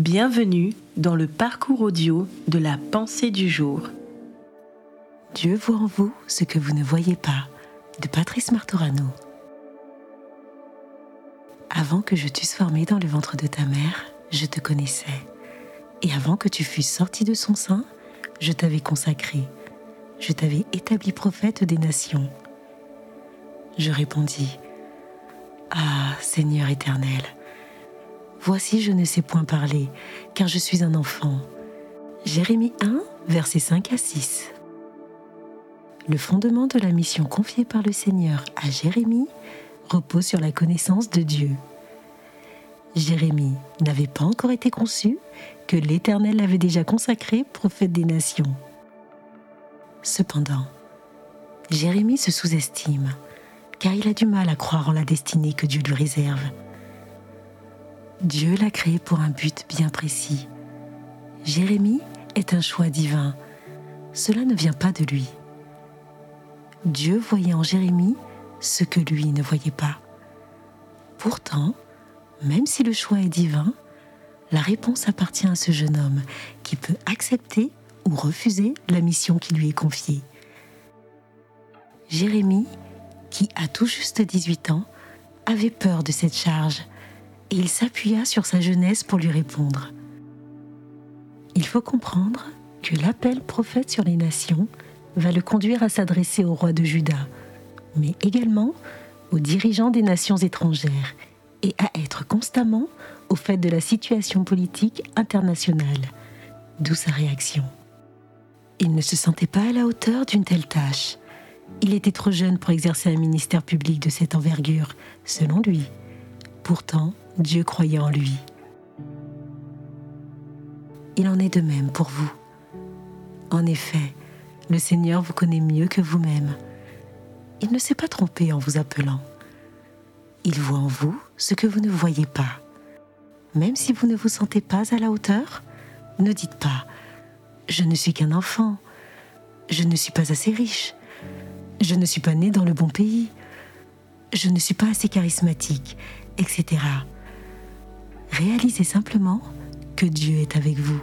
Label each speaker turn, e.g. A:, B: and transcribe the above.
A: Bienvenue dans le parcours audio de la pensée du jour.
B: Dieu voit en vous ce que vous ne voyez pas de Patrice Martorano. Avant que je t'eusse formé dans le ventre de ta mère, je te connaissais. Et avant que tu fusses sorti de son sein, je t'avais consacré. Je t'avais établi prophète des nations. Je répondis, Ah Seigneur éternel, Voici, je ne sais point parler, car je suis un enfant. Jérémie 1, versets 5 à 6. Le fondement de la mission confiée par le Seigneur à Jérémie repose sur la connaissance de Dieu. Jérémie n'avait pas encore été conçu que l'Éternel l'avait déjà consacré prophète des nations. Cependant, Jérémie se sous-estime, car il a du mal à croire en la destinée que Dieu lui réserve. Dieu l'a créé pour un but bien précis. Jérémie est un choix divin. Cela ne vient pas de lui. Dieu voyait en Jérémie ce que lui ne voyait pas. Pourtant, même si le choix est divin, la réponse appartient à ce jeune homme qui peut accepter ou refuser la mission qui lui est confiée. Jérémie, qui a tout juste 18 ans, avait peur de cette charge et il s'appuya sur sa jeunesse pour lui répondre. Il faut comprendre que l'appel prophète sur les nations va le conduire à s'adresser au roi de Juda, mais également aux dirigeants des nations étrangères et à être constamment au fait de la situation politique internationale, d'où sa réaction. Il ne se sentait pas à la hauteur d'une telle tâche. Il était trop jeune pour exercer un ministère public de cette envergure, selon lui. Pourtant, Dieu croyait en lui. Il en est de même pour vous. En effet, le Seigneur vous connaît mieux que vous-même. Il ne s'est pas trompé en vous appelant. Il voit en vous ce que vous ne voyez pas. Même si vous ne vous sentez pas à la hauteur, ne dites pas ⁇ Je ne suis qu'un enfant, je ne suis pas assez riche, je ne suis pas né dans le bon pays, je ne suis pas assez charismatique, etc. ⁇ Réalisez simplement que Dieu est avec vous